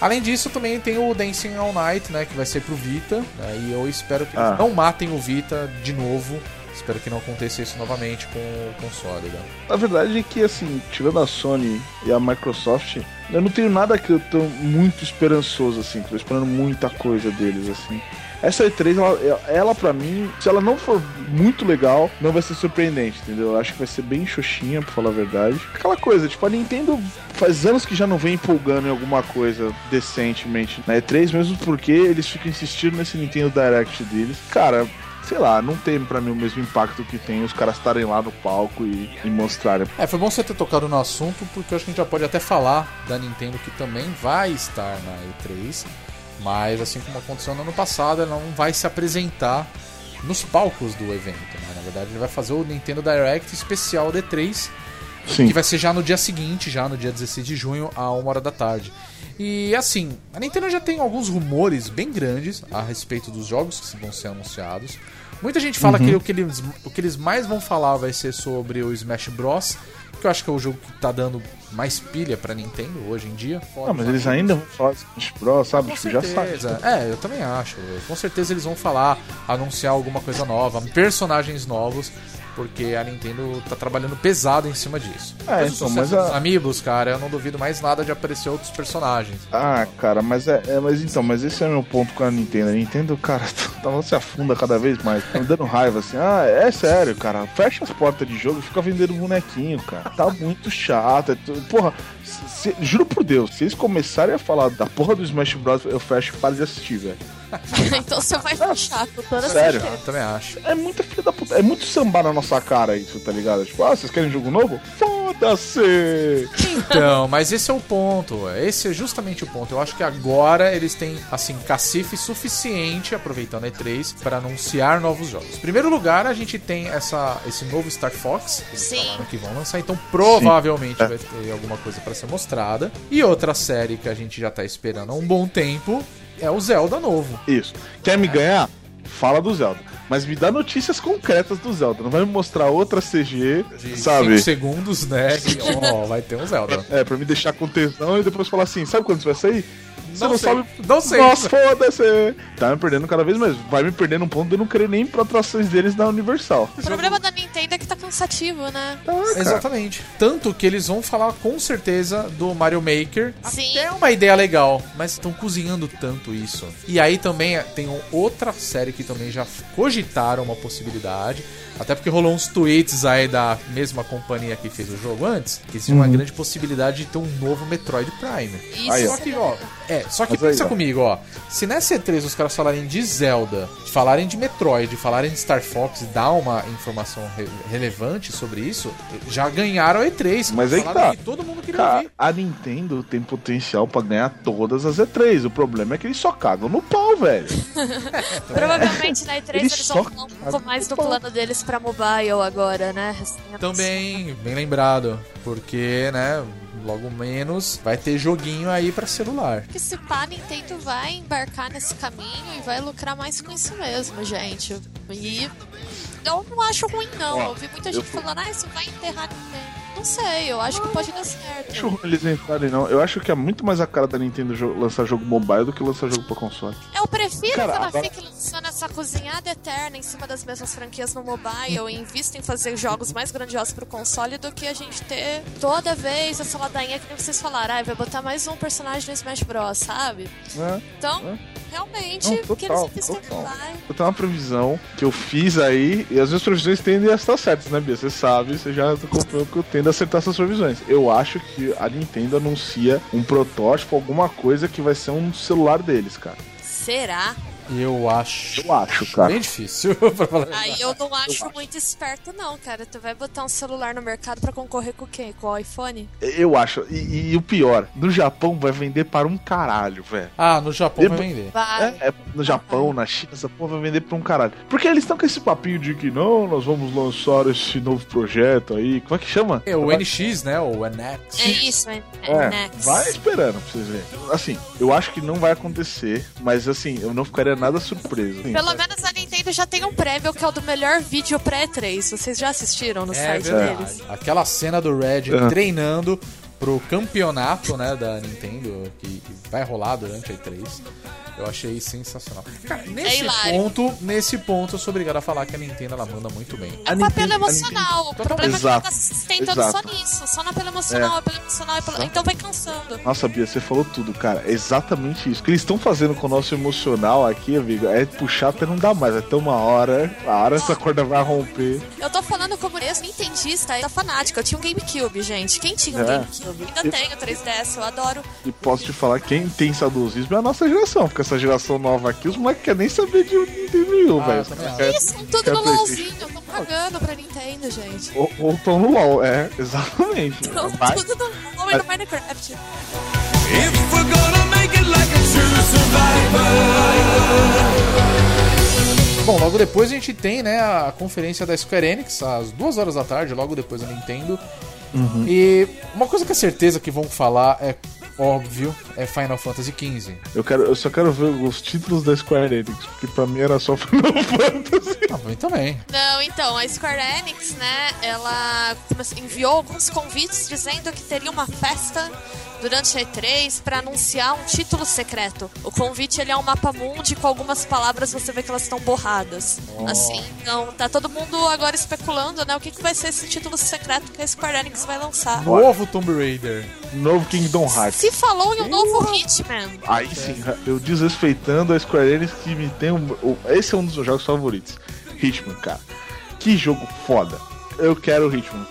Além disso, também tem o Dancing All Night, né, que vai ser pro Vita, né, e eu espero que eles Ah. não matem o Vita de novo. Espero que não aconteça isso novamente com o console, né? A verdade é que, assim, tirando a Sony e a Microsoft, eu não tenho nada que eu tô muito esperançoso, assim, tô esperando muita coisa deles, assim. Essa E3, ela, ela pra mim, se ela não for muito legal, não vai ser surpreendente, entendeu? Eu acho que vai ser bem xoxinha, pra falar a verdade. Aquela coisa, tipo, a Nintendo faz anos que já não vem empolgando em alguma coisa decentemente na E3, mesmo porque eles ficam insistindo nesse Nintendo Direct deles. Cara, sei lá, não tem pra mim o mesmo impacto que tem os caras estarem lá no palco e, e mostrarem. É, foi bom você ter tocado no assunto, porque eu acho que a gente já pode até falar da Nintendo que também vai estar na E3, mas assim como aconteceu no ano passado, ela não vai se apresentar nos palcos do evento, né? Na verdade, ele vai fazer o Nintendo Direct especial D3, Sim. que vai ser já no dia seguinte, já no dia 16 de junho, a 1 hora da tarde. E assim, a Nintendo já tem alguns rumores bem grandes a respeito dos jogos que vão ser anunciados. Muita gente fala que, o que, eles, o que eles mais vão falar vai ser sobre o Smash Bros. Que eu acho que é o jogo que tá dando mais pilha pra Nintendo hoje em dia. fora Ah, mas eles ainda vão falar Smash Bros, sabe? Com Tipo, já sabe. certeza. É, eu também acho. Com certeza eles vão falar, anunciar alguma coisa nova, personagens novos porque a Nintendo tá trabalhando pesado em cima disso. É, então, mas a- dos Amiibos, cara, eu não duvido mais nada de aparecer outros personagens. Ah, cara, mas é, é- Mas então, mas esse é meu ponto com a Nintendo. A Nintendo, cara, ela se afunda cada vez mais. Tá me dando raiva assim. Ah, é sério, cara. Fecha as portas de jogo e fica vendendo bonequinho, cara. Tá muito chato. É tu- Porra, se- se- juro por Deus, se eles começarem a falar da porra do Smash Bros, eu fecho e paro de assistir, velho. então você vai fechar com toda Sério? certeza. Eu também acho. É muita filha da puta. É muito sambar na nossa cara isso, tá ligado? Tipo, ah, vocês querem jogo novo? Foda-se! Então, mas esse é o ponto. Esse é justamente o ponto. Eu acho que agora eles têm, assim, cacife suficiente, aproveitando a E3, para anunciar novos jogos. Em primeiro lugar, a gente tem essa, esse novo Star Fox, que Sim. falaram que vão lançar, então provavelmente É. vai ter alguma coisa para ser mostrada. E outra série que a gente já tá esperando há um bom tempo é o Zelda novo. Isso. Quer me ganhar? Fala do Zelda. Mas me dá notícias concretas do Zelda. Não vai me mostrar outra CG, De sabe? 5 segundos, né? E, ó, vai ter um Zelda. É, pra me deixar com tesão e depois falar assim, sabe quando isso vai sair? Você não, sei. sabe. Não sei. Nossa, foda-se! Tá me perdendo cada vez mais. Vai me perdendo um ponto de eu não querer nem pra atrações deles na Universal. O problema da Nintendo é que tá cansativo, né? Cara. Exatamente. Tanto que eles vão falar com certeza do Mario Maker. Sim. É uma ideia legal, mas estão cozinhando tanto isso. E aí também tem outra série que também já cogitaram uma possibilidade. Até porque rolou uns tweets aí da mesma companhia que fez o jogo antes, que existe uma grande possibilidade de ter um novo Metroid Prime. Isso Só que, ó, é, só que Mas aí, pensa ó. comigo, ó. Se nessa E3 os caras falarem de Zelda, falarem de Metroid, falarem de Star Fox e dar uma informação re- relevante sobre isso, já ganharam a E3. Mas aí que tá. que todo mundo queria Cara, ouvir. a Nintendo tem potencial pra ganhar todas as E3. O problema é que eles só cagam no pau, velho. Provavelmente na E3 Eles eles, só vão falar um pouco mais do plano deles pra mobile agora, né? Também, bem lembrado, porque, né, logo menos vai ter joguinho aí pra celular. Que se pá, Nintendo vai embarcar nesse caminho e vai lucrar mais com isso mesmo, gente. E eu não acho ruim, não. Ó, eu vi muita gente fui- falando, ah, isso vai enterrar Nintendo. Não sei, eu acho que pode dar Acho certo. ruim eles entrarem, não. Eu acho que é muito mais a cara da Nintendo lançar jogo mobile do que lançar jogo pra console. Eu prefiro Cara, que ela agora- fique lançando essa cozinhada eterna em cima das mesmas franquias no mobile e invista em fazer jogos mais grandiosos pro console do que a gente ter toda vez essa ladainha que nem vocês falaram, ah, vai botar mais um personagem no Smash Bros, sabe? Né? Então, realmente, Não, que eles total, investem total. vai. Eu tenho uma previsão que eu fiz aí, e as minhas previsões tendem a estar certas, né, Bia? Você sabe, você já acompanhou que eu tendo a acertar essas previsões. Eu acho que a Nintendo anuncia um protótipo, alguma coisa que vai ser um celular deles, cara. Será? Eu acho. Eu acho, cara. Bem difícil, pra falar. Aí eu não acho muito esperto, não, cara. Tu vai botar um celular no mercado pra concorrer com quem? Com o iPhone? Eu acho. E, e o pior, no Japão vai vender para um caralho, velho. Ah, no Japão vai vender. Vai. É, é, no Japão, na China, essa porra vai vender pra um caralho. Porque eles estão com esse papinho de que não, nós vamos lançar esse novo projeto aí. Como é que chama? É o NX, né? O NX. É isso, é, é Next. vai esperando pra vocês verem. Assim, eu acho que não vai acontecer, mas assim, eu não ficaria nada surpreso. Pelo menos a Nintendo já tem um prêmio que é o do melhor vídeo pré-3. Vocês já assistiram no É site verdade. deles? Aquela cena do Red É. treinando pro campeonato, né, da Nintendo, que, que vai rolar durante a E3. Eu achei sensacional. Cara, nesse hilário. ponto, nesse ponto, eu sou obrigado a falar que a Nintendo ela manda muito bem. É A o Nintendo- apelo a emocional. O problema é que ela Exato, tá se sustentando exato. só nisso. Só no apelo emocional, apelo emocional, apelo... Então vai cansando. Nossa, Bia, você falou tudo, cara. É exatamente isso. O que eles estão fazendo com o nosso emocional aqui, amigo, é puxar até não dar mais. Até uma hora, a hora essa corda vai romper. Eu tô falando como ex-nintendista, tá fanática. Eu tinha um GameCube, gente. Quem tinha um É. GameCube? Ainda Eu- tenho 3DS, eu adoro. E posso te falar, quem tem saudosismo é a nossa geração. Porque essa geração nova aqui, os moleques querem nem saber de Nintendo nenhum, Ah, velho. Quer- Isso, tudo no. LOLzinho. Tão pagando pra Nintendo, gente. Ou, ou tão no LOL, é, exatamente. Tão tudo no LOL e no Minecraft. If we're gonna make it like a true survivor. Bom, logo depois a gente tem, né, a conferência da Square Enix, às duas horas da tarde, logo depois da Nintendo. E uma coisa que é certeza que vão falar é óbvio, é Final Fantasy XV. Eu, quero, eu só quero ver os títulos da Square Enix, porque pra mim era só Final Fantasy. Ah, pra mim também. Não, então, a Square Enix, né, ela come- enviou alguns convites dizendo que teria uma festa durante a E3 para anunciar um título secreto. O convite ele é um mapa mundi com algumas palavras você vê que elas estão borradas. Assim, então tá todo mundo agora especulando, né, o que, que vai ser esse título secreto que a Square Enix vai lançar. Novo Tomb Raider. Novo Kingdom Hearts. Se falou em um novo Hitman. Aí sim, eu desrespeitando a Square Enix que me tem um. Esse é um dos meus jogos favoritos. Hitman, cara. Que jogo foda. Eu quero o Hitman.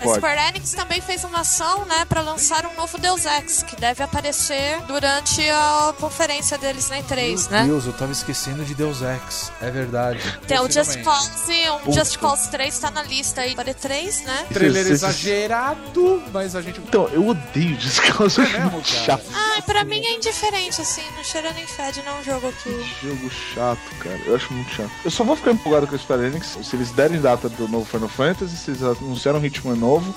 A. Square Enix também fez uma ação, né, para lançar um novo Deus Ex, que deve aparecer durante a conferência deles na E3, né? Deus, eu tava esquecendo de Deus Ex. É verdade. Tem o Just. Cause, um Just Cause 3 tá na lista aí para E3, né? Trailer exagerado, mas a gente. Então, eu odeio Descalço. É mesmo, chato. Ah, pra mim é indiferente, assim, não cheira nem fede, não é um jogo que... Jogo chato, cara. Eu acho muito chato. Eu só vou ficar empolgado com a Square Enix se eles derem data do novo Final Fantasy, se eles anunciaram um Hitman novo,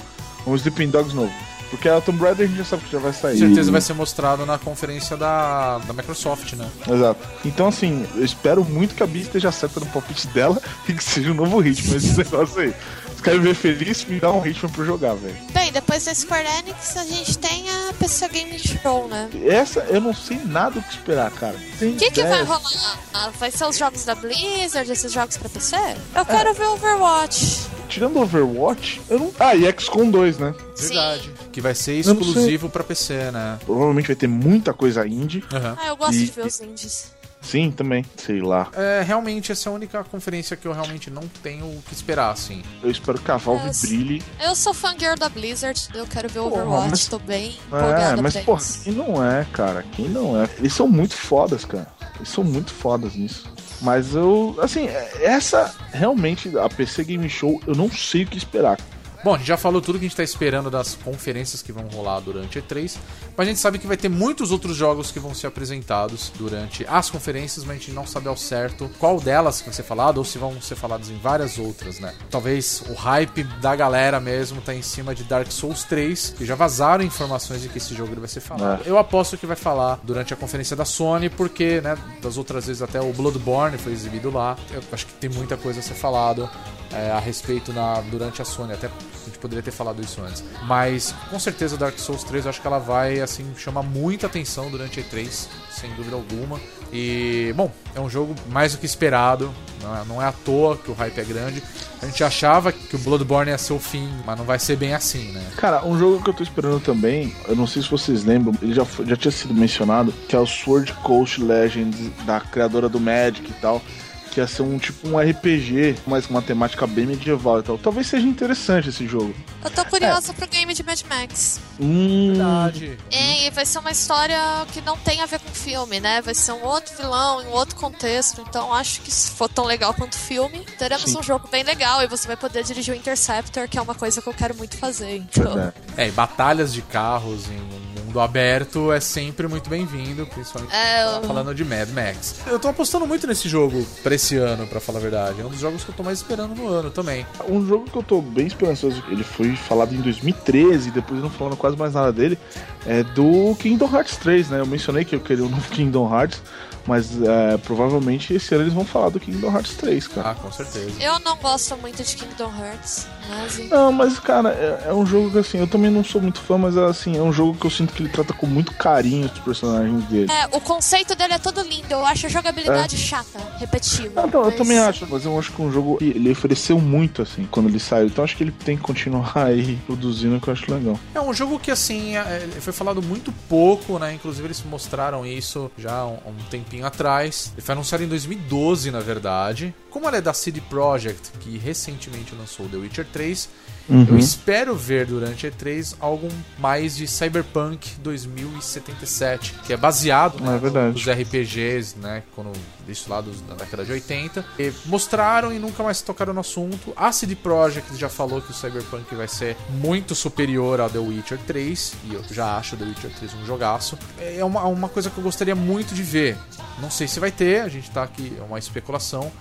um Sleeping Dogs novo. Porque a Tomb Raider a gente já sabe que já vai sair. Com certeza vai ser mostrado na conferência da, da Microsoft, né? Exato. Então, assim, eu espero muito que a Bia esteja certa no palpite dela e que seja um novo ritmo esse negócio aí. Se quer me ver feliz, me dá um ritmo pra jogar, velho. Bem, depois da Square Enix a gente tem a PC Game Show, né? Essa eu não sei nada o que esperar, cara. O que que vai rolar? Vai ser os jogos da Blizzard, esses jogos pra PC? Eu quero ver Overwatch. Tirando Overwatch, eu não. Ah, e XCOM 2, né? Verdade. Que vai ser Eu exclusivo pra PC, né? Provavelmente vai ter muita coisa indie. Aham. Ah, eu gosto E- de ver os indies. Sim, também. Sei lá. É, realmente, essa é a única conferência que eu realmente não tenho o que esperar, assim. Eu espero que a Valve Nossa. brilhe. Eu sou fangirl da Blizzard, eu quero ver Porra, Overwatch, mas- tô bem É, mas, pra porra, isso. quem não é, cara? Quem não é? Eles são muito fodas, cara. Eles são muito fodas nisso. Mas eu, assim, essa realmente, a PC Game Show, eu não sei o que esperar. Bom, a gente já falou tudo que a gente tá esperando das conferências que vão rolar durante a E3, mas a gente sabe que vai ter muitos outros jogos que vão ser apresentados durante as conferências, mas a gente não sabe ao certo qual delas que vai ser falado ou se vão ser faladas em várias outras, né? Talvez o hype da galera mesmo tá em cima de Dark Souls 3, que já vazaram informações de que esse jogo vai ser falado. Eu aposto que vai falar durante a conferência da Sony, porque, né, das outras vezes até o Bloodborne foi exibido lá. Eu acho que tem muita coisa a ser falado é, a respeito na, durante a Sony, até a gente poderia ter falado isso antes. Mas com certeza Dark Souls 3 eu acho que ela vai assim chamar muita atenção durante a E3, sem dúvida alguma. E bom, é um jogo mais do que esperado, não é, não é à toa que o hype é grande. A gente achava que o Bloodborne ia ser o fim, mas não vai ser bem assim, né? Cara, um jogo que eu tô esperando também, eu não sei se vocês lembram, ele já, foi- já tinha sido mencionado, que é o Sword Coast Legends, da criadora do Magic e tal. Que ia ser um tipo um RPG, mas com uma temática bem medieval e tal. Talvez seja interessante esse jogo. Eu tô curiosa pro game de Mad Max. Hum, Verdade. É, e vai ser uma história que não tem a ver com filme, né? Vai ser um outro vilão, em um outro contexto. Então acho que se for tão legal quanto o filme, teremos Sim. um jogo bem legal. E você vai poder dirigir o Interceptor, que é uma coisa que eu quero muito fazer. Então. Verdade. É, e batalhas de carros em mundo aberto é sempre muito bem-vindo, principalmente É, eu- falando de Mad Max. Eu tô apostando muito nesse jogo pra esse ano, pra falar a verdade. É um dos jogos que eu tô mais esperando no ano também. Um jogo que eu tô bem esperançoso, ele foi falado em 2013, depois não falando quase mais nada dele, é do Kingdom Hearts 3, né? Eu mencionei que eu queria um novo Kingdom Hearts, mas é, provavelmente esse ano eles vão falar do Kingdom Hearts 3, cara. Ah, com certeza. Eu não gosto muito de Kingdom Hearts, Não, mas cara, é, é um jogo que assim, eu também não sou muito fã, mas assim, é um jogo que eu sinto que ele trata com muito carinho os personagens dele. É, o conceito dele é todo lindo. Eu acho a jogabilidade chata, repetitiva. Ah, então, eu mas- também acho, mas eu acho que um jogo que ele ofereceu muito, assim, quando ele saiu. Então acho que ele tem que continuar aí produzindo, que eu acho legal. É um jogo que, assim, é, foi falado muito pouco, né? Inclusive, eles mostraram isso já há um, um tempinho atrás. Ele foi anunciado em 2012, na verdade. Como ele é da CD Projekt, que recentemente lançou The Witcher 3, eu espero ver durante a E3 algo mais de Cyberpunk 2077, que é baseado né, É nos RPGs, né? Quando isso lá dos- da década de 80. E mostraram e nunca mais tocaram no assunto. A CD Projekt já falou que o Cyberpunk vai ser muito superior ao The Witcher 3, e eu já acho The Witcher 3 um jogaço. É uma, uma coisa que eu gostaria muito de ver. Não sei se vai ter, a gente tá aqui, é uma especulação.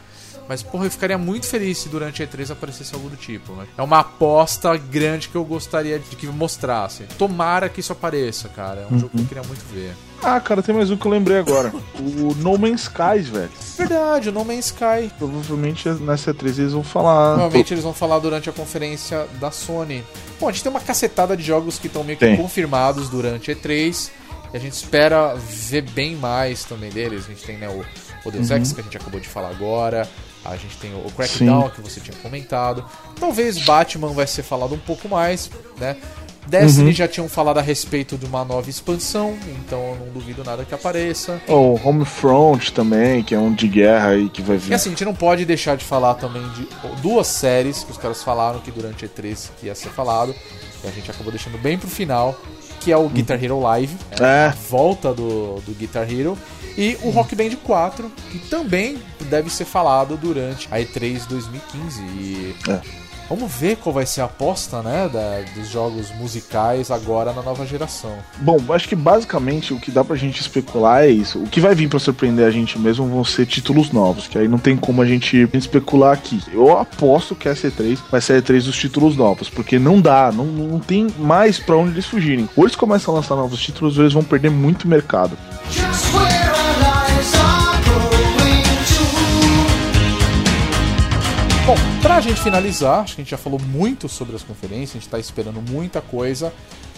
Mas, porra, eu ficaria muito feliz se durante a E3 aparecesse algo do tipo. Né? É uma aposta grande que eu gostaria de que mostrasse. Tomara que isso apareça, cara. É um jogo que eu queria muito ver. Ah, cara, tem mais um que eu lembrei agora. O No Man's Skies, velho. Verdade, o No Man's Sky. Provavelmente nessa E3 eles vão falar. Provavelmente eles vão falar durante a conferência da Sony. Bom, a gente tem uma cacetada de jogos que estão meio que Tem. confirmados durante a E3. E a gente espera ver bem mais também deles. A gente tem né, o, o Deus Ex, que a gente acabou de falar agora. A gente tem o Crackdown, que você tinha comentado. Talvez Batman vai ser falado um pouco mais, né? Destiny já tinham falado a respeito de uma nova expansão, então eu não duvido nada que apareça. O Homefront também, que é um de guerra aí que vai vir. E assim, a gente não pode deixar de falar também de duas séries que os caras falaram que durante a E3 ia ser falado. E a gente acabou deixando bem pro final, que é o Guitar Hero Live. É. A volta do, do Guitar Hero. E o Rock Band 4, que também deve ser falado durante a E3 2015. E É. vamos ver qual vai ser a aposta, né, da- dos jogos musicais agora na nova geração. Bom, acho que basicamente o que dá pra gente especular é isso. O que vai vir pra surpreender a gente mesmo vão ser títulos novos, que aí não tem como a gente especular aqui. Eu aposto que essa E3 vai ser a E3 dos títulos novos, porque não dá, não, não tem mais pra onde eles fugirem. Ou eles começam a lançar novos títulos, ou eles vão perder muito mercado. Just pra gente finalizar, acho que a gente já falou muito sobre as conferências, a gente tá esperando muita coisa,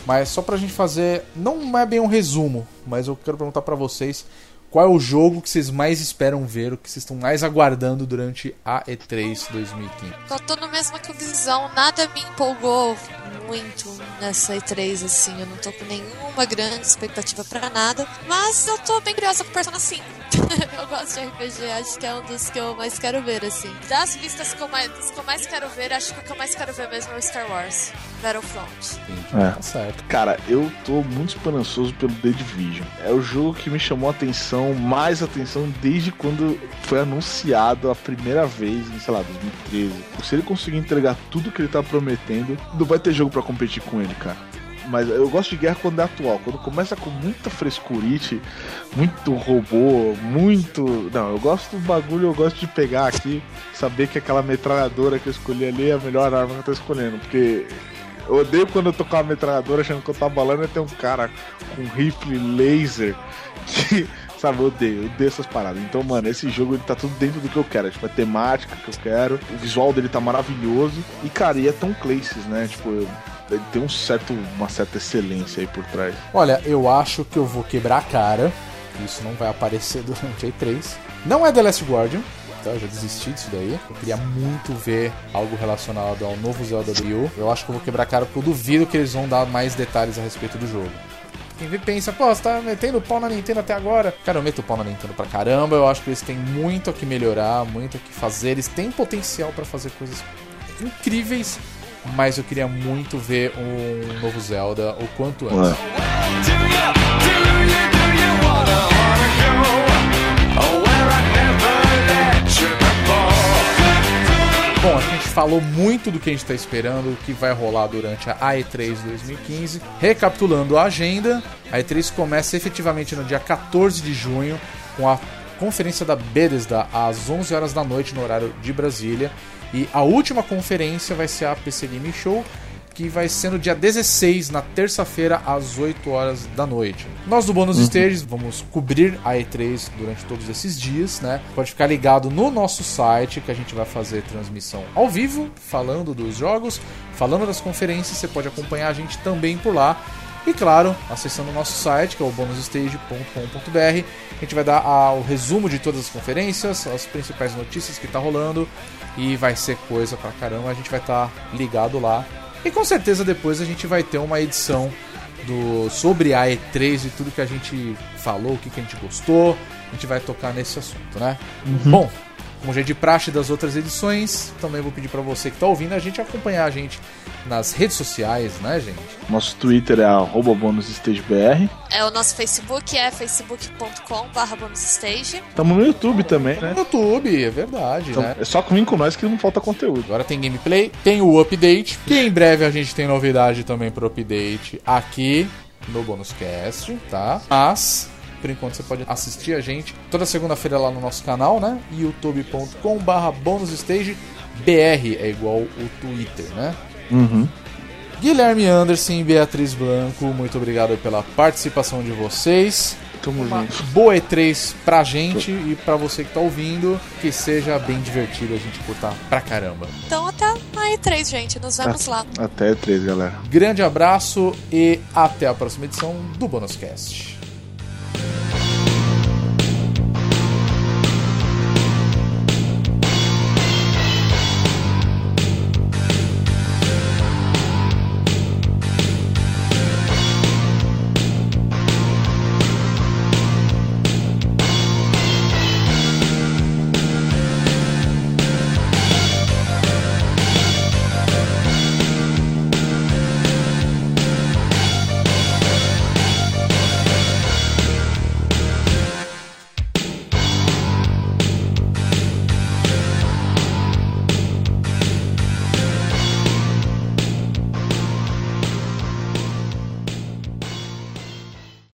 mas só pra gente fazer, não é bem um resumo, mas eu quero perguntar pra vocês qual é o jogo que vocês mais esperam ver, o que vocês estão mais aguardando durante a E3 2015. Eu tô no mesma Visão, nada me empolgou muito nessa E3, assim. Eu não tô com nenhuma grande expectativa pra nada. Mas eu tô bem curiosa com Persona 5. eu gosto de RPG, acho que é um dos que eu mais quero ver, assim. Das listas que eu mais, que eu mais quero ver, acho que o que eu mais quero ver mesmo é o Star Wars Battlefront. Entendi. É. Tá certo. Cara, eu tô muito esperançoso pelo The Division. É o jogo que me chamou a atenção, mais atenção, desde quando foi anunciado a primeira vez em, sei lá, 2013. Se ele conseguir entregar tudo que ele tá prometendo, não vai ter jogo pra competir com ele, cara. Mas eu gosto de guerra quando é atual. Quando começa com muita frescurite, muito robô, muito. Não, eu gosto do bagulho, eu gosto de pegar aqui, saber que aquela metralhadora que eu escolhi ali é a melhor arma que eu tô escolhendo. Porque eu odeio quando eu tô com a metralhadora achando que eu tô abalando e tem um cara com rifle laser que. Sabe, eu odeio, eu odeio essas paradas. Então, mano, esse jogo ele tá tudo dentro do que eu quero. Tipo, a temática que eu quero, o visual dele tá maravilhoso. E, cara, e é Tom Clancy's, né? Tipo, tem um certo, uma certa excelência aí por trás. Olha, eu acho que eu vou quebrar a cara. Isso não vai aparecer durante a E3. Não é The Last Guardian. Tá, eu já desisti disso daí. Eu queria muito ver algo relacionado ao novo Zelda Wii U. Eu acho que eu vou quebrar a cara porque eu duvido que eles vão dar mais detalhes a respeito do jogo. Quem vê pensa, pô, você tá metendo pau na Nintendo até agora. Cara, eu meto pau na Nintendo pra caramba. Eu acho que eles têm muito a que melhorar, muito a que fazer. Eles têm potencial pra fazer coisas incríveis. Mas eu queria muito ver um novo Zelda o quanto antes. Before. Bom, a gente falou muito do que a gente está esperando, o que vai rolar durante a E3 2015. Recapitulando a agenda, a E3 começa efetivamente no dia 14 de junho com a conferência da Bethesda às 11 horas da noite no horário de Brasília. E a última conferência vai ser a PC Game Show, que vai ser no dia 16, na terça-feira, às 8 horas da noite. Nós do Bônus Stages vamos cobrir a E3 durante todos esses dias, né? Pode ficar ligado no nosso site que a gente vai fazer transmissão ao vivo, falando dos jogos, falando das conferências, você pode acompanhar a gente também por lá. E claro, acessando o nosso site, que é o bonusstage.com.br, a gente vai dar ah, o resumo de todas as conferências, as principais notícias que tá rolando, e vai ser coisa pra caramba, a gente vai estar ligado lá. E com certeza depois a gente vai ter uma edição do sobre a E3 e tudo que a gente falou, o que, que a gente gostou, a gente vai tocar nesse assunto, né? Bom, como já é de praxe das outras edições, também vou pedir pra você que tá ouvindo a gente acompanhar a gente nas redes sociais, né, gente? Nosso Twitter é arroba bonusstagebr. É, o nosso Facebook é facebook.com.br bonusstage. Tamo no YouTube também, né? No YouTube, é verdade, Então, né? é só vir com nós que não falta conteúdo. Agora tem gameplay, tem o update, que em breve a gente tem novidade também pro update aqui no Bonus Cast, tá? Mas Por enquanto você pode assistir a gente toda segunda-feira lá no nosso canal, né? youtube.com/barra bonusstage BR é igual o Twitter, né? Uhum. Guilherme Anderson e Beatriz Blanco, muito obrigado pela participação de vocês. Tamo Uma junto. boa E3 pra gente e pra você que tá ouvindo, que seja bem divertido a gente curtar pra caramba. Então até a E3, gente. Nos vemos lá. Até três, galera. Grande abraço e até a próxima edição do Bonus Cast.